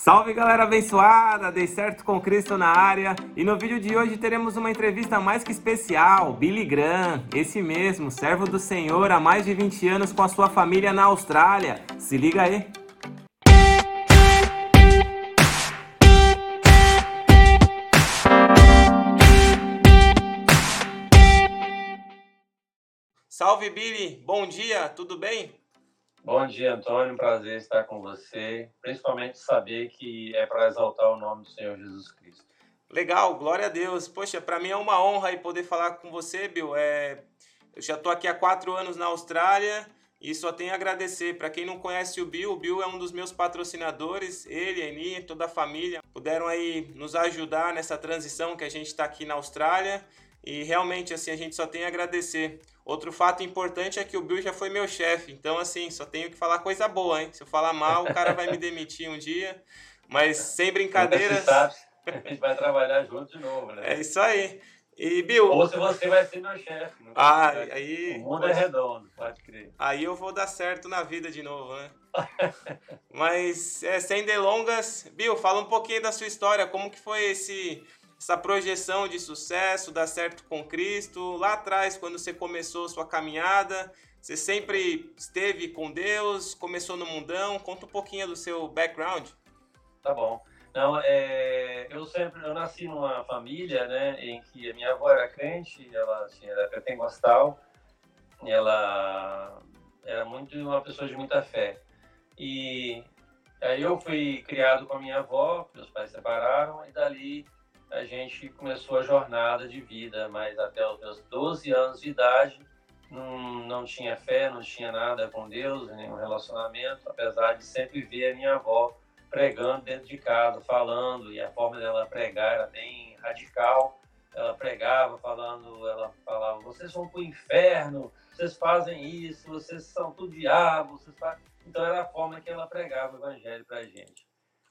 Salve galera abençoada, dei certo com Cristo na área e no vídeo de hoje teremos uma entrevista mais que especial, Billy Graham, esse mesmo, servo do Senhor há mais de 20 anos com a sua família na Austrália. Se liga aí. Salve Billy, bom dia, tudo bem? Bom dia, Antônio. Prazer estar com você. Principalmente saber que é para exaltar o nome do Senhor Jesus Cristo. Legal, glória a Deus. Poxa, para mim é uma honra poder falar com você, Bill. É... Eu já estou aqui há quatro anos na Austrália e só tenho a agradecer. Para quem não conhece o Bill, o Bill é um dos meus patrocinadores. Ele, a Eni, toda a família puderam aí nos ajudar nessa transição que a gente está aqui na Austrália. E realmente, assim, a gente só tem a agradecer. Outro fato importante é que o Bill já foi meu chefe, então, assim, só tenho que falar coisa boa, hein? Se eu falar mal, o cara vai me demitir um dia. Mas sem brincadeiras. A gente vai trabalhar junto de novo, né? É isso aí. E, Bill. Ou se você vai ser meu chefe. Ah, aí. O mundo é redondo, pode crer. Aí eu vou dar certo na vida de novo, né? Mas, é, sem delongas, Bill, fala um pouquinho da sua história. Como que foi esse essa projeção de sucesso, dar certo com Cristo. Lá atrás, quando você começou sua caminhada, você sempre esteve com Deus, começou no mundão. Conta um pouquinho do seu background. Tá bom. Não, é, eu sempre eu nasci numa família, né, em que a minha avó era crente, ela tinha era pentecostal, ela era muito uma pessoa de muita fé. E aí eu fui criado com a minha avó, meus pais separaram e dali a gente começou a jornada de vida, mas até os meus 12 anos de idade não, não tinha fé, não tinha nada com Deus, nenhum relacionamento, apesar de sempre ver a minha avó pregando dentro de casa, falando, e a forma dela pregar era bem radical. Ela pregava falando, ela falava, vocês vão para o inferno, vocês fazem isso, vocês são tudo diabo, vocês fazem... Então era a forma que ela pregava o evangelho para a gente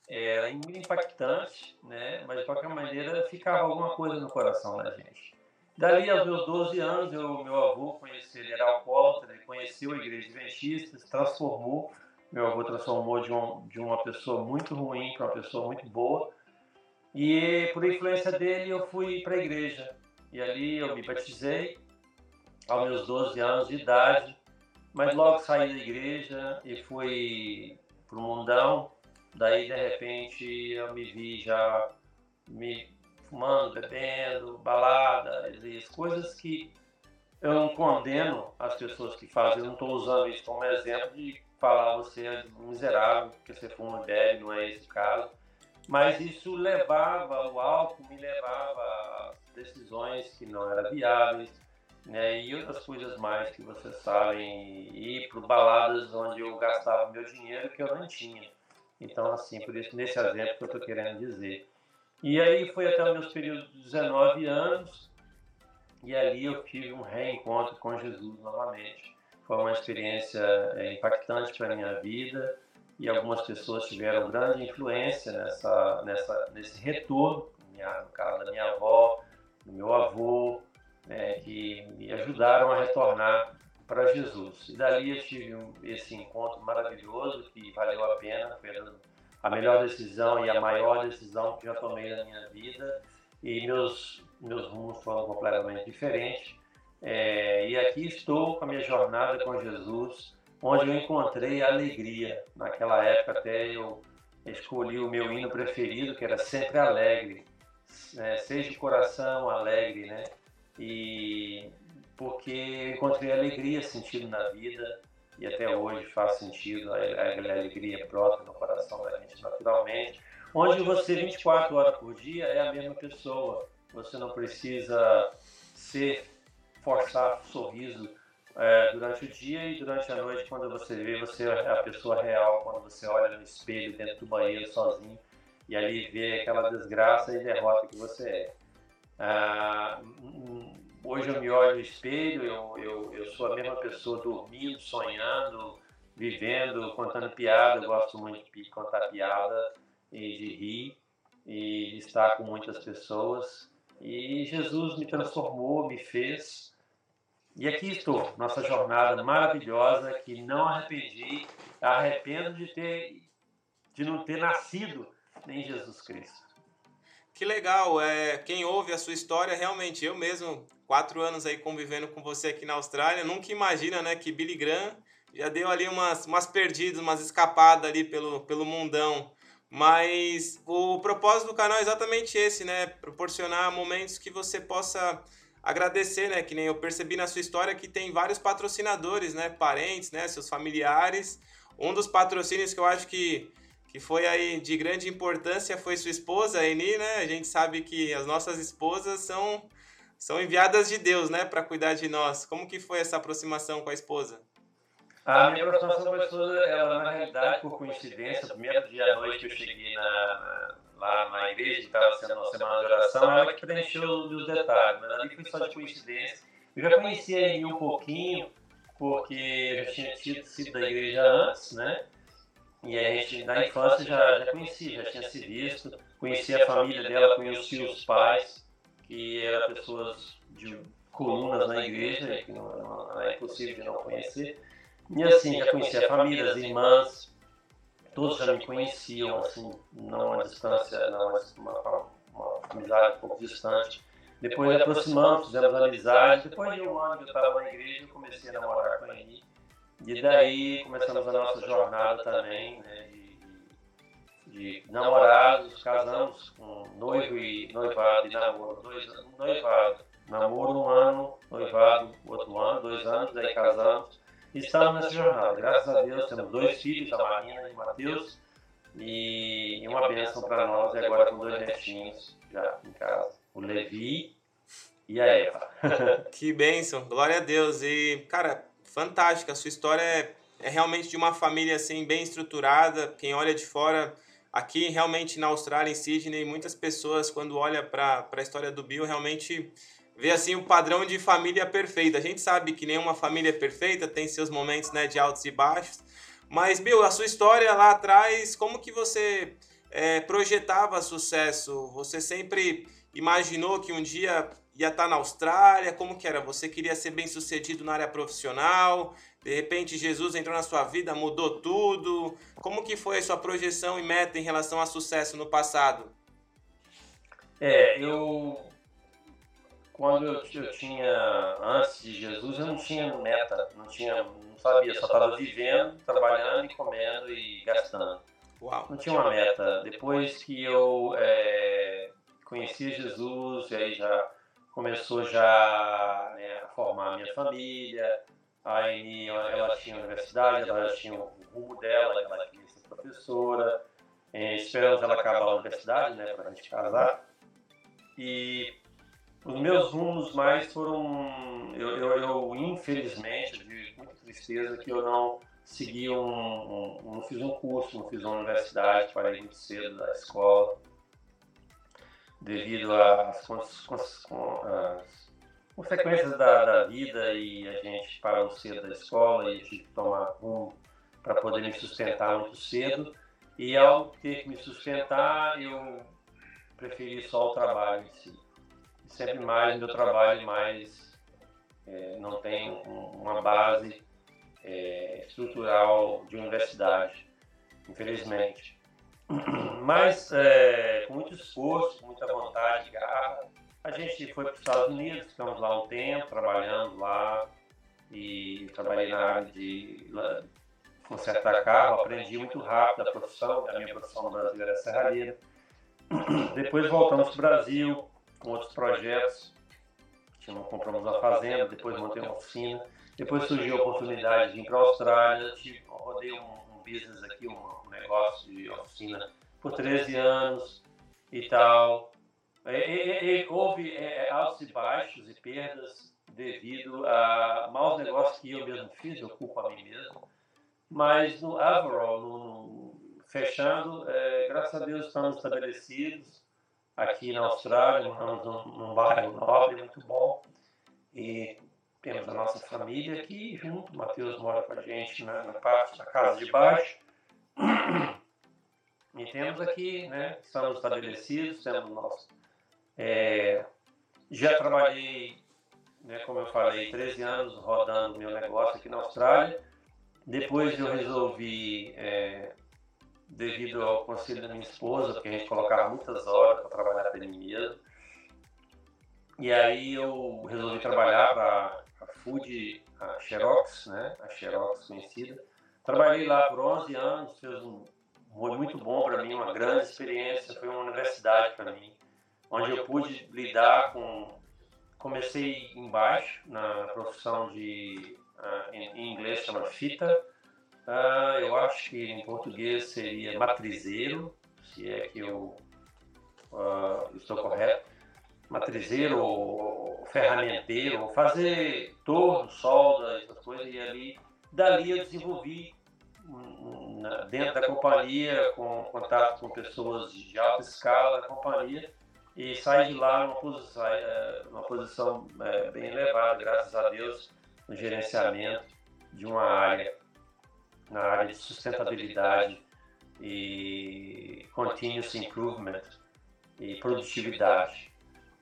era muito impactante, né? mas de qualquer maneira ficava alguma coisa no coração da gente. Dali aos meus 12 anos, eu, meu avô conheceu, ele era alcoólatra, ele conheceu a igreja adventista, se transformou. Meu avô transformou de, um, de uma pessoa muito ruim para uma pessoa muito boa. E por influência dele, eu fui para a igreja. E ali eu me batizei aos meus 12 anos de idade. Mas logo saí da igreja e fui para o mundão Daí, de repente, eu me vi já me fumando, bebendo, baladas e coisas que eu não condeno as pessoas que fazem. Eu não estou usando isso como exemplo de falar você é miserável porque você fuma e bebe, não é esse o caso. Mas isso levava, o álcool me levava a decisões que não eram viáveis, né? E outras coisas mais que vocês sabem, ir para baladas onde eu gastava meu dinheiro que eu não tinha. Então, assim, por isso, nesse exemplo que eu estou querendo dizer. E aí foi até os meus períodos de 19 anos, e ali eu tive um reencontro com Jesus novamente. Foi uma experiência é, impactante para a minha vida, e algumas pessoas tiveram grande influência nessa, nessa, nesse retorno, minha, no caso da minha avó, do meu avô, né, que me ajudaram a retornar para Jesus. E dali eu tive um, esse encontro maravilhoso que valeu a pena, foi a melhor decisão e a maior decisão que já tomei na minha vida. E meus, meus rumos foram completamente diferentes. É, e aqui estou com a minha jornada com Jesus, onde eu encontrei alegria. Naquela época até eu escolhi o meu hino preferido, que era sempre alegre. É, seja de coração alegre, né? E porque encontrei alegria, sentido na vida e até hoje faz sentido, a, a alegria brota no coração da gente naturalmente. Onde você 24 horas por dia é a mesma pessoa, você não precisa ser, forçar sorriso é, durante o dia e durante a noite, quando você vê, você é a pessoa real, quando você olha no espelho dentro do banheiro sozinho e ali vê aquela desgraça e derrota que você é. Ah, Hoje eu me olho no espelho, eu, eu, eu sou a mesma pessoa dormindo, sonhando, vivendo, contando piada. Eu gosto muito de contar piada e de rir e de estar com muitas pessoas. E Jesus me transformou, me fez. E aqui estou, nossa jornada maravilhosa que não arrependi, arrependo de ter de não ter nascido em Jesus Cristo. Que legal, é, quem ouve a sua história, realmente, eu mesmo, quatro anos aí convivendo com você aqui na Austrália, nunca imagina, né, que Billy Graham já deu ali umas, umas perdidas, umas escapadas ali pelo, pelo mundão. Mas o propósito do canal é exatamente esse, né, proporcionar momentos que você possa agradecer, né, que nem eu percebi na sua história que tem vários patrocinadores, né, parentes, né, seus familiares. Um dos patrocínios que eu acho que que foi aí de grande importância foi sua esposa, a Eni, né? A gente sabe que as nossas esposas são são enviadas de Deus, né, para cuidar de nós. Como que foi essa aproximação com a esposa? A minha aproximação com a esposa, ela na realidade, por coincidência, no primeiro dia à noite que eu cheguei na, lá na igreja, que estava sendo uma semana de oração, ela que preencheu os detalhes, mas ali foi só de coincidência. Eu já conhecia ele um pouquinho, porque eu já tinha sido da igreja antes, né? E a gente, na infância, já, já conhecia, já tinha se visto, conhecia a família dela, conhecia os pais, que eram pessoas de colunas na igreja, que não, não é impossível de não conhecer. E assim, já conhecia a família, as irmãs, todos já me conheciam, assim, não a distância, não uma, uma, uma amizade um pouco distante. Depois aproximamos, fizemos amizade. Depois de um ano que eu estava na igreja, eu comecei a namorar com a Eni. E daí começamos a nossa jornada também, né, de, de namorados, casamos com noivo e noivado e namoro, dois noivado, namoro um ano, noivado outro ano, dois anos, daí casamos. E estamos nessa jornada. Graças a Deus temos dois filhos, a Marina e o Matheus, e uma bênção para nós, e agora com dois netinhos já em casa, o Levi e a Eva. que bênção, glória a Deus. E, cara, fantástica. A sua história é, é realmente de uma família assim bem estruturada. Quem olha de fora, aqui realmente na Austrália, em Sydney, muitas pessoas quando olha para a história do Bill realmente vê assim o padrão de família perfeita. A gente sabe que nenhuma família é perfeita, tem seus momentos né, de altos e baixos. Mas Bill, a sua história lá atrás, como que você é, projetava sucesso? Você sempre imaginou que um dia ia estar tá na Austrália? Como que era? Você queria ser bem sucedido na área profissional? De repente Jesus entrou na sua vida, mudou tudo? Como que foi a sua projeção e meta em relação a sucesso no passado? É, eu quando eu, eu tinha antes de Jesus eu não tinha meta, não tinha, não sabia, só estava vivendo, trabalhando e comendo e gastando. Uau. Não tinha uma meta. Depois que eu é, conheci Jesus, e aí já começou já né, a formar a minha família, aí ela tinha a universidade, ela tinha o rumo dela, ela queria ser professora, é, esperamos ela acabar a universidade, né, para a gente casar. E os meus rumos mais foram, eu, eu, eu infelizmente, de muita tristeza, que eu não segui um, um, não fiz um curso, não fiz uma universidade, parei muito cedo da escola devido às, consequências da, da, vida e a gente parou cedo da escola e tive que tomar rumo para poder me sustentar muito cedo. E ao ter que me sustentar, eu preferi só o trabalho em si. Sempre mais meu trabalho mais é, não tem uma base é, estrutural de universidade, infelizmente. Mas, é, com muito esforço, muita vontade, garra, a gente foi para os Estados Unidos, ficamos lá um tempo, trabalhando lá, e trabalhei na área de consertar carro, aprendi muito rápido a profissão, a minha profissão no Brasil era serralheira. Depois voltamos para o Brasil com outros projetos, compramos uma fazenda, depois montei uma oficina, depois surgiu a oportunidade de ir para a Austrália, rodei um business aqui, um, negócio de oficina por 13 anos e tal. E, e, e, houve é, altos e baixos e perdas devido a maus negócios que eu mesmo fiz, eu culpo a mim mesmo. Mas no overall, no, fechando, é, graças a Deus estamos estabelecidos aqui na Austrália, moramos num, num bairro nobre, muito bom. E temos a nossa família aqui junto. O Matheus mora com a gente na, na parte da casa de baixo. E temos aqui, né, estamos estabelecidos, temos nosso. É, já trabalhei, né, como eu falei, 13 anos rodando meu negócio aqui na Austrália. Depois eu resolvi é, devido ao conselho da minha esposa, porque a gente colocava muitas horas para trabalhar para mim mesmo. E aí eu resolvi trabalhar para Food, a Xerox, né? A Xerox conhecida. Trabalhei lá por 11 anos, fez um, foi muito bom para mim, uma grande experiência, foi uma universidade para mim, onde eu pude lidar com comecei embaixo na profissão de uh, em, inglês chama fita uh, eu acho que em português seria matrizeiro se é que eu uh, estou correto matrizeiro ou ferramenteiro fazer torno solda essas coisas e ali dali eu desenvolvi dentro da companhia com contato com pessoas de alta escala da companhia e sai de lá numa posição, posição é, bem elevada, graças a Deus, no gerenciamento de uma área, na área de sustentabilidade e continuous improvement e produtividade.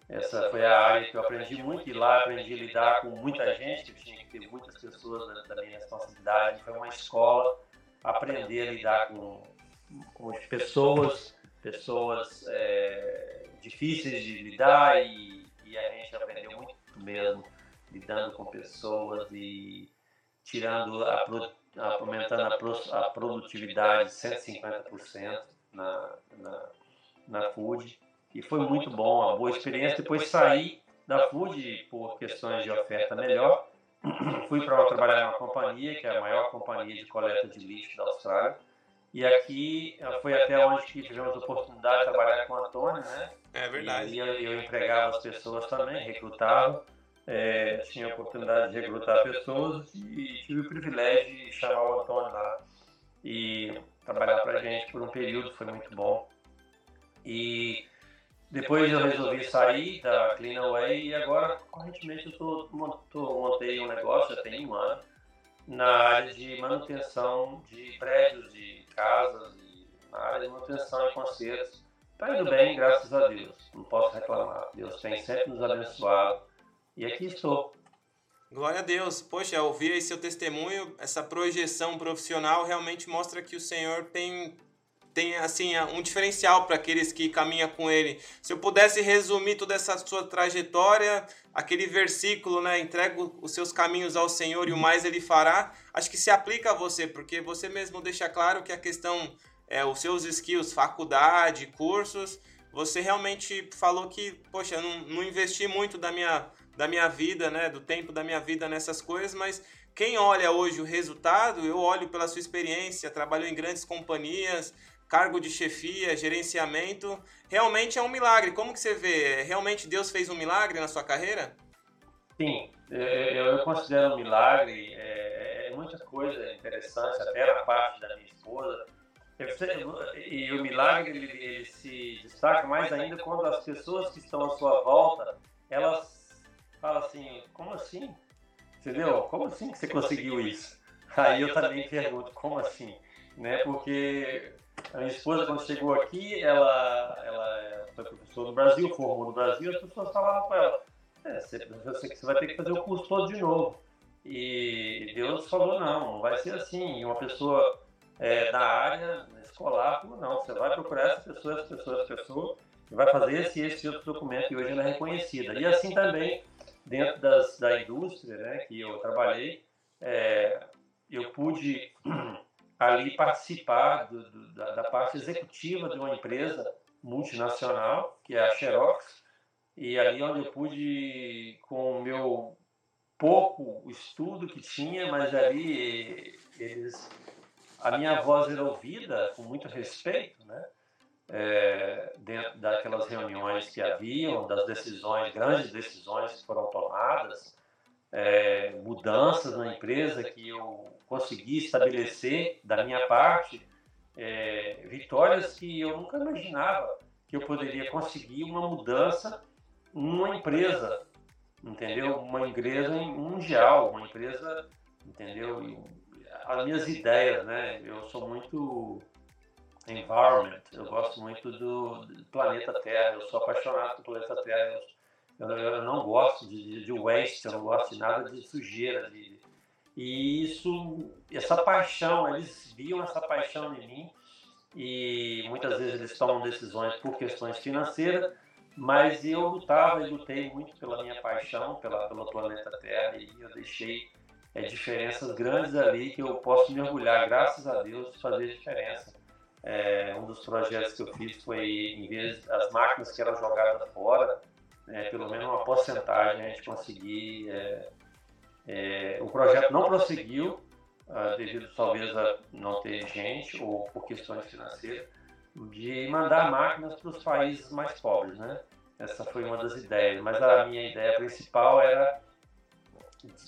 Essa foi a área que eu aprendi muito e lá aprendi a lidar com muita gente, eu tinha que ter muitas pessoas da minha responsabilidade. Foi uma escola aprender a lidar com, com as pessoas, pessoas é, difíceis de lidar e, e, a gente aprendeu muito mesmo lidando com pessoas e tirando a, aumentando a, a produtividade 150% na, na, na food e foi muito bom, uma boa experiência. Depois saí da food por questões de oferta melhor, fui para trabalhar numa companhia que é a maior companhia de coleta de lixo da Austrália e aqui foi até onde tivemos a oportunidade de trabalhar com o Antônio, né? É verdade. E eu, eu empregava as pessoas também, recrutava. É, tinha a oportunidade de recrutar pessoas e tive o privilégio de chamar o Antônio lá e trabalhar para a gente por um período, foi muito bom. E depois eu resolvi sair da Cleanaway e agora, correntemente, eu tô, tô, montei um negócio, já tem um ano, na área de manutenção de prédios, de casas e na área de manutenção e consertos. Está indo bem, graças a Deus. Não posso reclamar. Deus tem sempre nos abençoado. E aqui estou. Glória a Deus. Poxa, ouvir aí seu testemunho, essa projeção profissional realmente mostra que o Senhor tem tem assim um diferencial para aqueles que caminham com ele. Se eu pudesse resumir toda essa sua trajetória, aquele versículo, né, entrega os seus caminhos ao Senhor e o mais ele fará, acho que se aplica a você, porque você mesmo deixa claro que a questão é os seus skills, faculdade, cursos, você realmente falou que, poxa, não, não investi muito da minha da minha vida, né, do tempo da minha vida nessas coisas, mas quem olha hoje o resultado, eu olho pela sua experiência, trabalhou em grandes companhias, cargo de chefia, gerenciamento, realmente é um milagre. Como que você vê? Realmente Deus fez um milagre na sua carreira? Sim, é, eu considero um milagre. É, é muita coisa interessante, até na parte da minha esposa. E o milagre ele, ele se destaca mais ainda quando as pessoas que estão à sua volta, elas falam assim, como assim? Entendeu? Como assim que você conseguiu isso? Aí eu também pergunto, como assim? Né? Porque a minha esposa, quando chegou aqui, ela, ela foi professora no Brasil, formou no Brasil, as pessoas falavam para ela, é, você, você vai ter que fazer o curso todo de novo. E Deus falou, não, não vai ser assim. E uma pessoa é, da área escolar falou, não, você vai procurar essa pessoa, essa pessoa, essa pessoa, e vai fazer esse esse outro documento, e hoje ela é reconhecida. E assim também, dentro das, da indústria né, que eu trabalhei, é, eu pude ali participar do, do, da, da, parte executiva de uma empresa multinacional, que é a Xerox, e ali onde eu pude, com o meu pouco estudo que tinha, mas ali eles, a minha voz era ouvida com muito respeito, né? É, dentro daquelas reuniões que haviam, das decisões, grandes decisões que foram tomadas, é, mudanças na empresa que eu consegui estabelecer da minha parte, é, vitórias que eu nunca imaginava que eu poderia conseguir uma mudança numa empresa, entendeu? Uma empresa mundial, uma empresa, entendeu? As minhas ideias, né? Eu sou muito environment, eu gosto muito do planeta Terra, eu sou apaixonado pelo planeta Terra, eu, não gosto de, de, eu não gosto de nada de sujeira, de, e isso, essa paixão, eles viam essa paixão em mim e muitas vezes eles tomam decisões por questões financeiras, mas eu lutava e lutei muito pela minha paixão, pela, pelo planeta Terra, e eu deixei é, diferenças grandes ali que eu posso mergulhar, graças a Deus, fazer diferença. É, um dos projetos que eu fiz foi, em vez das máquinas que eram jogadas fora, é, pelo menos uma porcentagem a gente conseguir. É, é, o projeto não prosseguiu, ah, devido talvez a não ter gente ou por questões financeiras, de mandar máquinas para os países mais pobres, né? Essa foi uma das ideias, mas a minha ideia principal era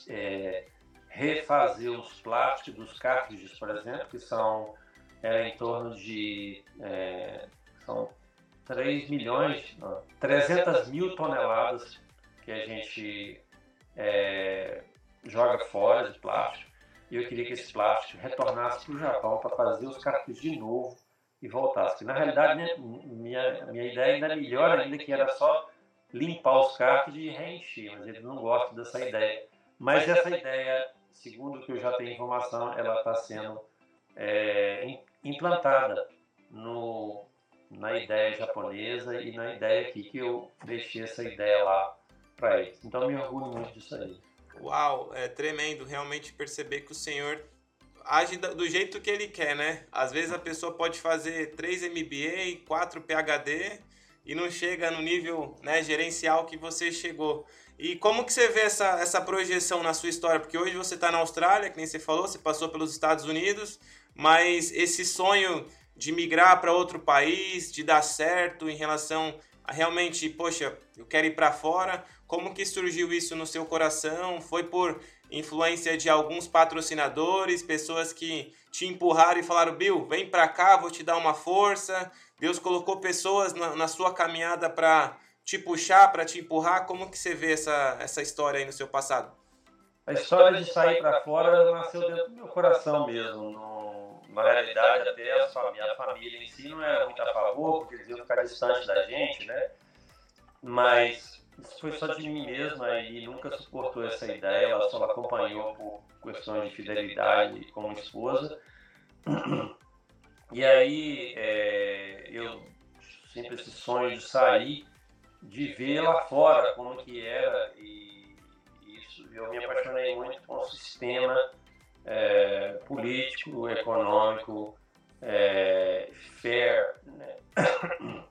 é, refazer os plásticos dos cartridges, por exemplo, que são é, em torno de é, são 3 milhões, não, 300 mil toneladas que a gente é, joga fora de plástico. E eu queria que esse plástico retornasse para o Japão para fazer os cartridges de novo e voltasse. Na realidade, minha, minha, minha ideia ainda é melhor ainda, que era só limpar os cartridges e reencher, mas eles não gostam dessa ideia. Mas essa ideia, segundo o que eu já tenho informação, ela está sendo é, implantada no, na ideia japonesa e na ideia aqui que eu deixei essa ideia lá para eles. Então eu me orgulho muito disso aí. Uau, é tremendo realmente perceber que o Senhor age do jeito que ele quer, né? Às vezes a pessoa pode fazer 3 MBA, 4 PhD e não chega no nível né, gerencial que você chegou. E como que você vê essa, essa projeção na sua história? Porque hoje você está na Austrália, que nem você falou, você passou pelos Estados Unidos, mas esse sonho de migrar para outro país, de dar certo em relação a realmente, poxa, eu quero ir para fora, como que surgiu isso no seu coração? Foi por influência de alguns patrocinadores, pessoas que te empurraram e falaram: Bill, vem para cá, vou te dar uma força. Deus colocou pessoas na, na sua caminhada para te puxar, para te empurrar. Como que você vê essa, essa história aí no seu passado? A história de sair para fora nasceu dentro do meu coração mesmo. No, na realidade, até a minha família em si não era muito a favor, porque eles iam ficar distante da gente, né? Mas isso foi só de mim mesma e nunca suportou essa ideia, ela só acompanhou por questões de fidelidade como esposa. E aí é, eu sempre esse sonho de sair, de ver lá fora como que era e isso eu me apaixonei muito com o sistema é, político, econômico, é, fair né?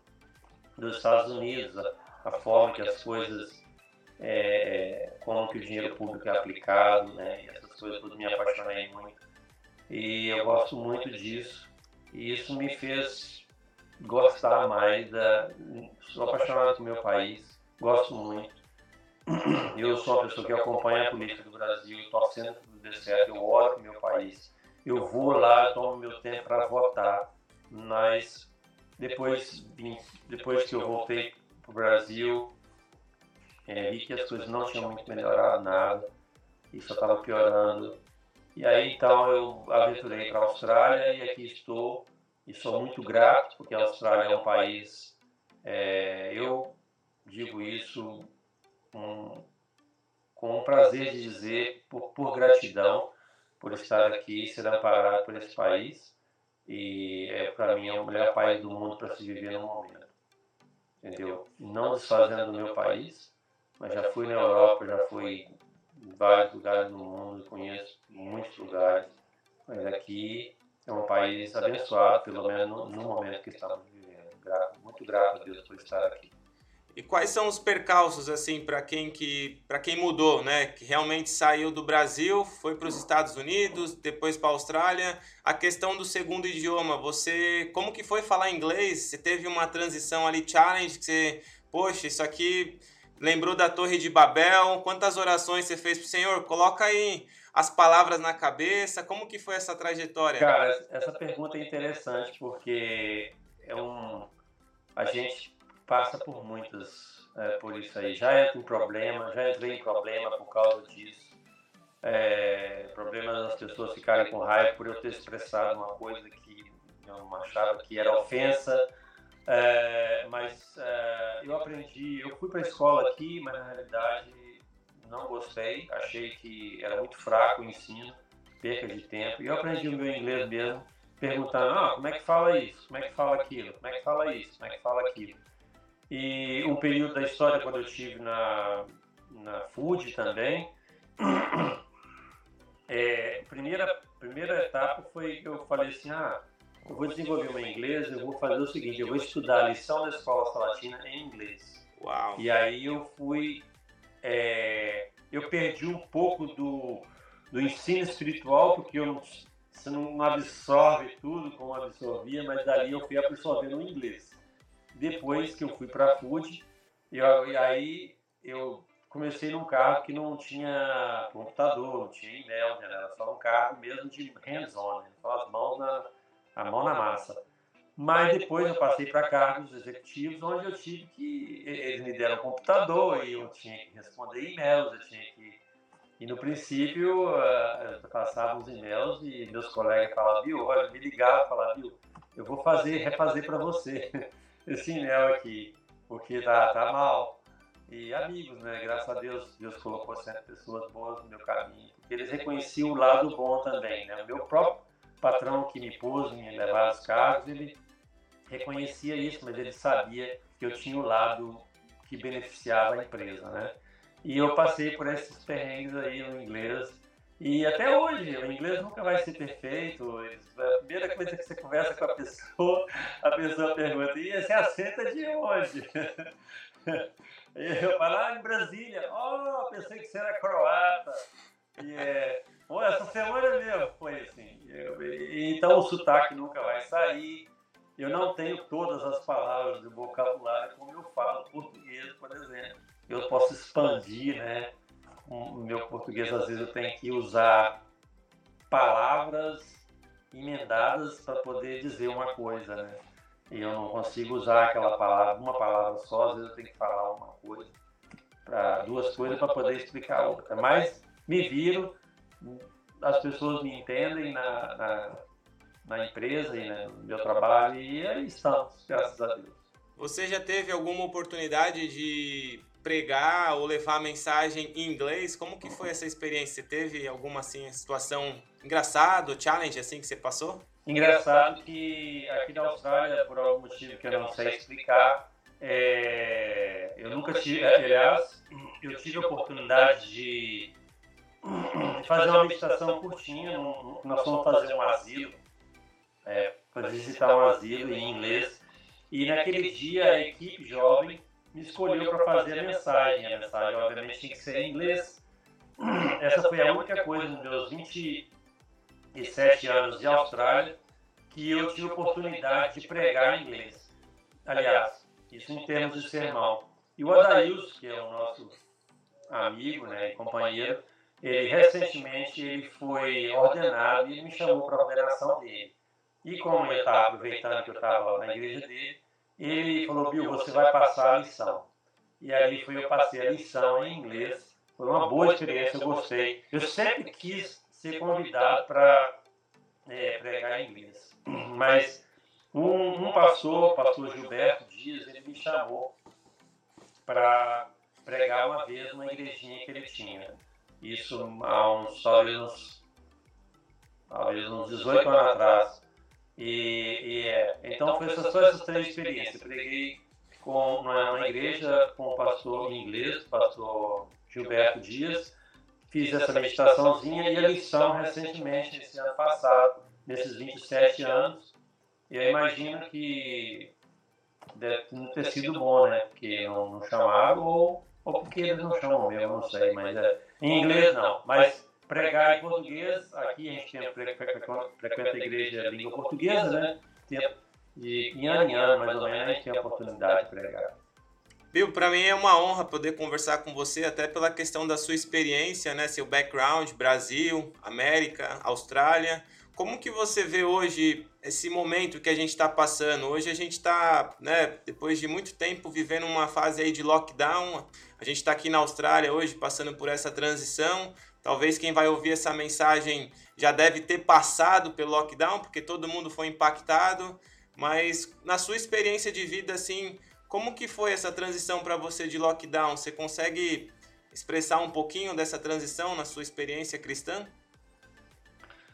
dos Estados Unidos a forma que as coisas, é, como que o dinheiro público é aplicado, né? E essas coisas tudo me apaixonei muito. E eu gosto muito disso. E isso me fez gostar mais da... Sou apaixonado pelo meu país, gosto muito. Eu sou uma pessoa que acompanha a política do Brasil, torcendo dê certo, eu oro meu país. Eu vou lá, tomo meu tempo para votar, mas depois, depois que eu voltei para o Brasil, é, vi que as coisas não tinham muito melhorado nada e só estava piorando. E aí então eu aventurei para a Austrália e aqui estou e sou muito grato porque a Austrália é um país, é, eu digo isso com, com o prazer de dizer, por, por gratidão, por estar aqui e ser amparado por esse país. E é, para mim é o melhor país do mundo para se viver no momento entendeu? Não desfazendo do meu país, mas já fui na Europa, já fui em vários lugares do mundo, conheço muitos lugares, mas aqui é um país abençoado, pelo menos no, no momento que estamos vivendo. Muito grato a Deus por estar aqui. E quais são os percalços assim para quem que para quem mudou, né? Que realmente saiu do Brasil, foi para os Estados Unidos, depois para a Austrália. A questão do segundo idioma, você como que foi falar inglês? Você teve uma transição ali challenge que você, poxa, isso aqui lembrou da Torre de Babel? Quantas orações você fez para o Senhor? Coloca aí as palavras na cabeça. Como que foi essa trajetória? Cara, essa pergunta é interessante porque é um a gente passa por muitas, é, por isso aí. Já entra em problema, já entrei em problema por causa disso. É, problemas das pessoas ficarem com raiva por eu ter expressado uma coisa que eu achava que era ofensa. É, mas é, eu aprendi, eu fui para a escola aqui, mas na realidade não gostei, achei que era muito fraco o ensino, perca de tempo. E eu aprendi o meu inglês mesmo perguntando, ah, como é que fala isso, como é que fala aquilo, como é que fala isso, como é que fala aquilo. E um período da história, quando eu tive na, na Food também, é, primeira, primeira etapa foi que eu falei assim, ah, eu vou desenvolver meu inglês, eu vou fazer o seguinte, eu vou estudar a lição da escola salatina em inglês. Uau. E aí eu fui, é, eu perdi um pouco do, do ensino espiritual, porque eu, você não absorve tudo como absorvia, mas dali eu fui absorvendo o inglês. Depois que eu fui para eu, e aí eu comecei num carro que não tinha computador, não tinha e-mail, né? era só um carro mesmo de hands-on, né? só as mãos na, a mão na massa. Mas depois eu passei para cargos executivos, onde eu tive que. Eles me deram um computador e eu tinha que responder e-mails, eu tinha que. E no princípio, eu passava os e-mails e meus colegas falavam, viu, olha, me ligavam e falavam, viu, eu vou fazer, refazer para você esse e-mail aqui, porque tá, tá mal. E amigos, né? Graças a Deus, Deus colocou sempre pessoas boas no meu caminho, porque eles reconheciam o lado bom também, né? O meu próprio patrão que me pôs em levar os cargos, ele reconhecia isso, mas ele sabia que eu tinha o lado que beneficiava a empresa, né? E eu passei por esses perrengues aí no inglês. E até hoje, o inglês nunca vai ser perfeito. A primeira coisa que você conversa com a pessoa, a pessoa pergunta, e acento é de onde? Eu falo, ah, em Brasília. Oh, pensei que você era croata. E é, Pô, essa semana mesmo foi assim. Eu, então o sotaque nunca vai sair. Eu não tenho todas as palavras do vocabulário como eu falo português, por exemplo. Eu posso expandir, né? O meu português, às vezes, eu tenho que usar palavras emendadas para poder dizer uma coisa, né? E eu não consigo usar aquela palavra, uma palavra só, às vezes eu tenho que falar uma coisa, para duas coisas para poder explicar a outra. Mas me viro, as pessoas me entendem na, na, na empresa e no meu trabalho e aí estamos, graças a Deus. Você já teve alguma oportunidade de pregar ou levar a mensagem em inglês? Como que foi essa experiência? Você teve alguma assim situação engraçada, challenge assim que você passou? Engraçado que aqui na Austrália, por algum motivo que eu não sei explicar, é, eu nunca tive, aliás, eu tive a oportunidade de fazer uma meditação curtinha. Nós fomos fazer um asilo, é, visitar um asilo em inglês. E naquele dia a equipe jovem me escolheu para fazer a mensagem. A mensagem, obviamente, tinha que ser em inglês. Essa foi a única coisa nos meus 27 anos de Austrália que eu tive oportunidade de pregar em inglês. Aliás, isso em termos de sermão. E o Adailson, que é o nosso amigo né, e companheiro, ele recentemente ele foi ordenado e me chamou para a ordenação dele. E como eu estava aproveitando que eu estava na igreja dele, ele falou, Bill, você vai passar a lição. E aí foi eu passei a lição em inglês. Foi uma boa experiência, eu gostei. Eu sempre quis ser convidado para é, pregar em inglês. Mas um, um pastor, o pastor Gilberto Dias, ele me chamou para pregar uma vez numa igrejinha que ele tinha. Isso há uns, talvez uns, talvez uns 18 anos atrás. E, e é, então foi só essas três experiências. Eu preguei com, uma igreja com o pastor inglês, pastor Gilberto Dias. Fiz essa meditaçãozinha e a lição recentemente, esse ano passado, nesses 27 anos. Eu imagino que deve ter sido bom, né? Porque não, não chamaram ou, ou porque eles não chamam mesmo, não sei, mas é, em inglês não, mas pregar em português, aqui a gente tem, frequenta a igreja língua portuguesa, né? de ano em ano, mais ou menos, a gente tem a oportunidade de pregar. Bill, para mim é uma honra poder conversar com você, até pela questão da sua experiência, né? Seu background, Brasil, América, Austrália. Como que você vê hoje esse momento que a gente está passando? Hoje a gente está, né, depois de muito tempo vivendo uma fase aí de lockdown. A gente está aqui na Austrália hoje passando por essa transição. Talvez quem vai ouvir essa mensagem já deve ter passado pelo lockdown, porque todo mundo foi impactado. Mas na sua experiência de vida, assim, como que foi essa transição para você de lockdown? Você consegue expressar um pouquinho dessa transição na sua experiência cristã?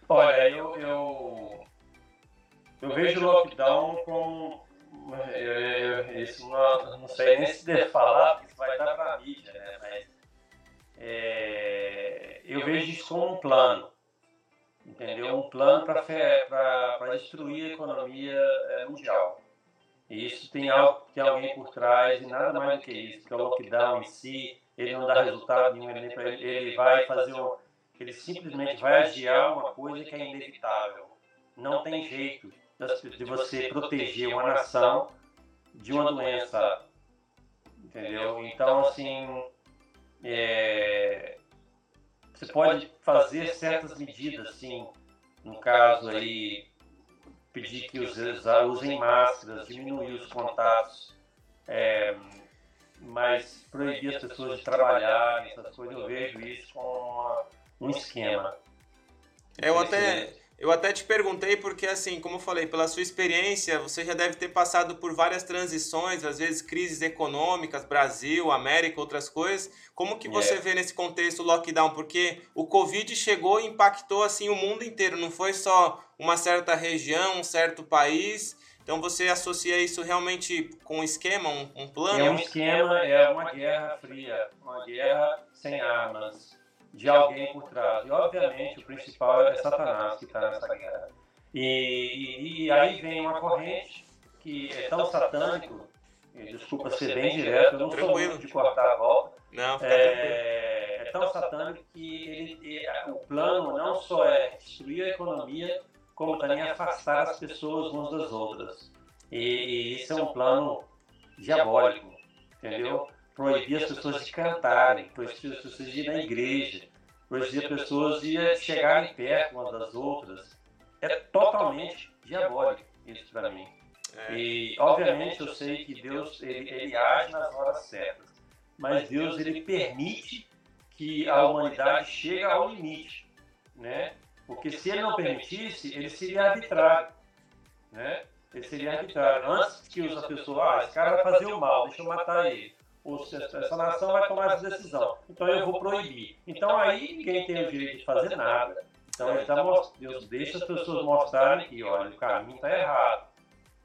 Olha, eu, eu, eu vejo o lockdown como. Isso não, não sei nem se deve falar, porque isso vai dar para a mídia, né? Mas é, eu vejo isso como um plano, entendeu? Um plano para destruir a economia é, mundial. E isso tem algo que alguém por trás e nada mais do que isso, porque o lockdown em si, ele não dá resultado nenhum, ele, ele vai fazer um, ele simplesmente vai adiar uma coisa que é inevitável. Não tem jeito de você proteger uma nação de uma doença, entendeu? Então, assim, é, você pode fazer certas medidas, assim, no caso aí, pedir que usem máscaras, diminuir os contatos, é, mas proibir as pessoas de trabalhar, essas coisas, eu vejo isso como uma, um esquema. Eu até, eu até te perguntei porque, assim, como eu falei, pela sua experiência, você já deve ter passado por várias transições, às vezes crises econômicas, Brasil, América, outras coisas. Como que você é. vê nesse contexto o lockdown? Porque o Covid chegou e impactou, assim, o mundo inteiro, não foi só uma certa região, um certo país. Então você associa isso realmente com um esquema, um, um plano? É um esquema, é uma guerra fria, uma guerra sem armas de alguém por trás. E, obviamente, o principal é Satanás que está nessa guerra. E, e, e, aí vem uma corrente que é tão satânico, desculpa ser bem direto, eu não sou muito de cortar a volta. Não, é, é tão satânico que ele, o plano não só é destruir a economia, como também afastar as pessoas umas das outras. E, e isso é um plano diabólico, entendeu? Proibir as pessoas de cantarem, proibir as pessoas de ir na igreja, proibir as pessoas de chegarem perto umas das outras. É totalmente diabólico isso para mim. É. E, obviamente, eu sei que Deus ele, ele age nas horas certas, mas Deus ele permite que a humanidade chegue ao limite, né? Porque se ele não permitisse, ele seria arbitrário, né? Ele seria arbitrário. Antes que a pessoa, ah, esse cara vai fazer o mal, deixa eu matar ele ou se essa nação vai tomar essa decisão. Então eu vou proibir. Então aí ninguém tem o direito de fazer nada. Então ele tá Deus deixa as pessoas mostrarem que, olha, o caminho está errado.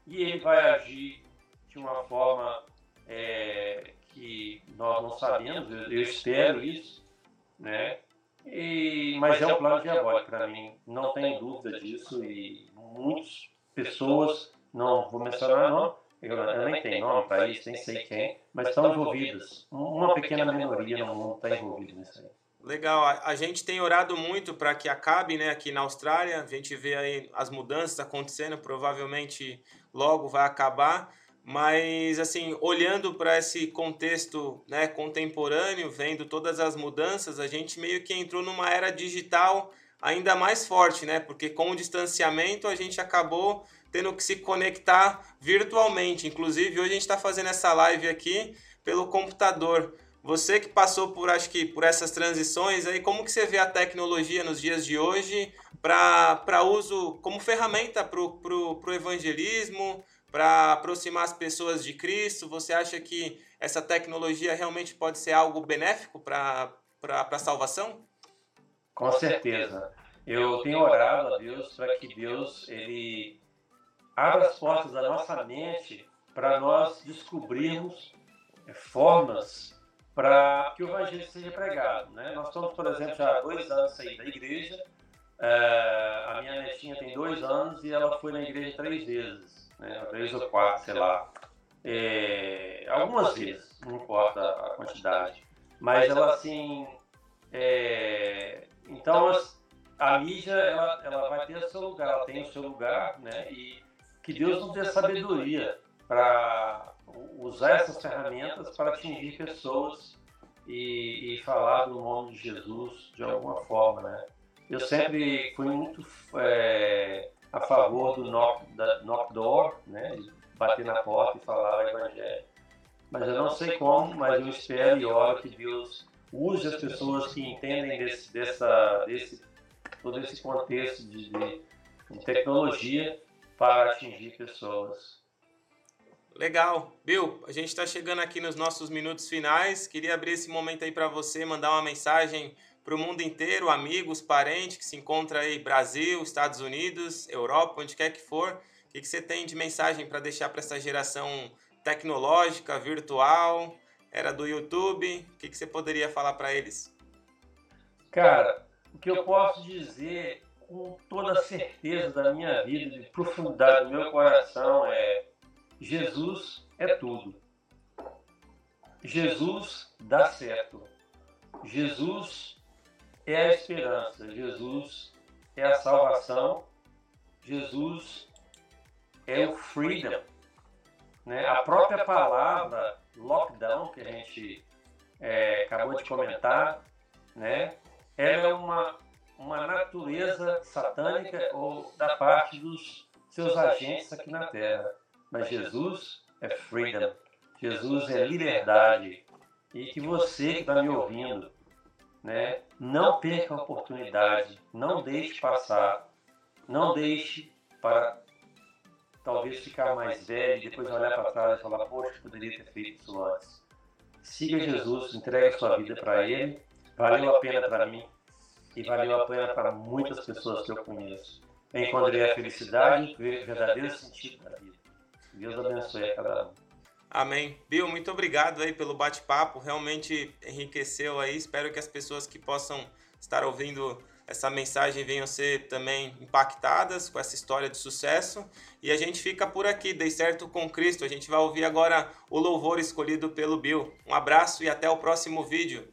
E ele vai agir de uma forma é, que nós não sabemos, eu, eu espero isso, né? E, mas é um plano diabólico para mim, não tenho dúvida disso e muitas pessoas, não vou mencionar não, eu, nem tenho nome para isso, nem sei quem, mas estão envolvidas. Uma pequena minoria no mundo está envolvida nisso aí. Legal, a, gente tem orado muito para que acabe, né, aqui na Austrália. A gente vê aí as mudanças acontecendo, provavelmente logo vai acabar. Mas assim, olhando para esse contexto, né, contemporâneo, vendo todas as mudanças, a gente meio que entrou numa era digital ainda mais forte, né? Porque com o distanciamento a gente acabou tendo que se conectar virtualmente. Inclusive, hoje a gente está fazendo essa live aqui pelo computador. Você que passou por, acho que, por essas transições, aí como que você vê a tecnologia nos dias de hoje para uso como ferramenta para o evangelismo, para aproximar as pessoas de Cristo? Você acha que essa tecnologia realmente pode ser algo benéfico para a salvação? Com certeza. Eu tenho orado a Deus para que Deus ele abra as portas da nossa mente para nós descobrirmos formas para que o evangelho seja pregado. Né? Nós estamos, por exemplo, já há dois anos aí da igreja. É, a minha netinha tem dois anos e ela foi na igreja três vezes, né? três ou quatro, sei lá. É, algumas vezes, não importa a quantidade. Mas ela, assim. É, então, a mídia ela, ela vai ter o seu lugar, ela tem o seu lugar, né? E que Deus nos dê sabedoria para usar essas ferramentas para atingir pessoas e, e, falar do nome de Jesus de alguma forma, né? Eu sempre fui muito é, a favor do knock, da, knock door, né? Bater na porta e falar o evangelho. Mas eu não sei como, mas eu espero e oro que Deus use as pessoas que entendem desse, dessa, desse, todo esse contexto de, de tecnologia para atingir pessoas. Legal. Bill, a gente está chegando aqui nos nossos minutos finais. Queria abrir esse momento aí para você mandar uma mensagem para o mundo inteiro, amigos, parentes que se encontram aí Brasil, Estados Unidos, Europa, onde quer que for. O que, que você tem de mensagem para deixar para essa geração tecnológica, virtual, era do YouTube? O que, que você poderia falar para eles? Cara, o que eu posso dizer com toda a certeza da minha vida, de profundidade do meu coração, é: Jesus é tudo. Jesus dá certo. Jesus é a esperança. Jesus é a salvação. Jesus é o freedom. Né? A própria palavra lockdown que a gente é, acabou de comentar, né? ela é uma, uma natureza satânica ou da parte dos seus agentes aqui na Terra. Mas Jesus é freedom. Jesus é liberdade. E que você que está me ouvindo, né, não perca a oportunidade, não deixe passar, não deixe para talvez ficar mais velho e depois olhar para trás e falar, poxa, poderia ter feito isso antes. Siga Jesus, entregue sua vida para Ele, valeu a pena para mim e valeu a pena para muitas pessoas que eu conheço. Encontrei a felicidade e o verdadeiro sentido da vida. Deus abençoe a cada um. Amém. Bill, muito obrigado aí pelo bate-papo, realmente enriqueceu aí. Espero que as pessoas que possam estar ouvindo essa mensagem venham ser também impactadas com essa história de sucesso. E a gente fica por aqui, dei certo com Cristo. A gente vai ouvir agora o louvor escolhido pelo Bill. Um abraço e até o próximo vídeo.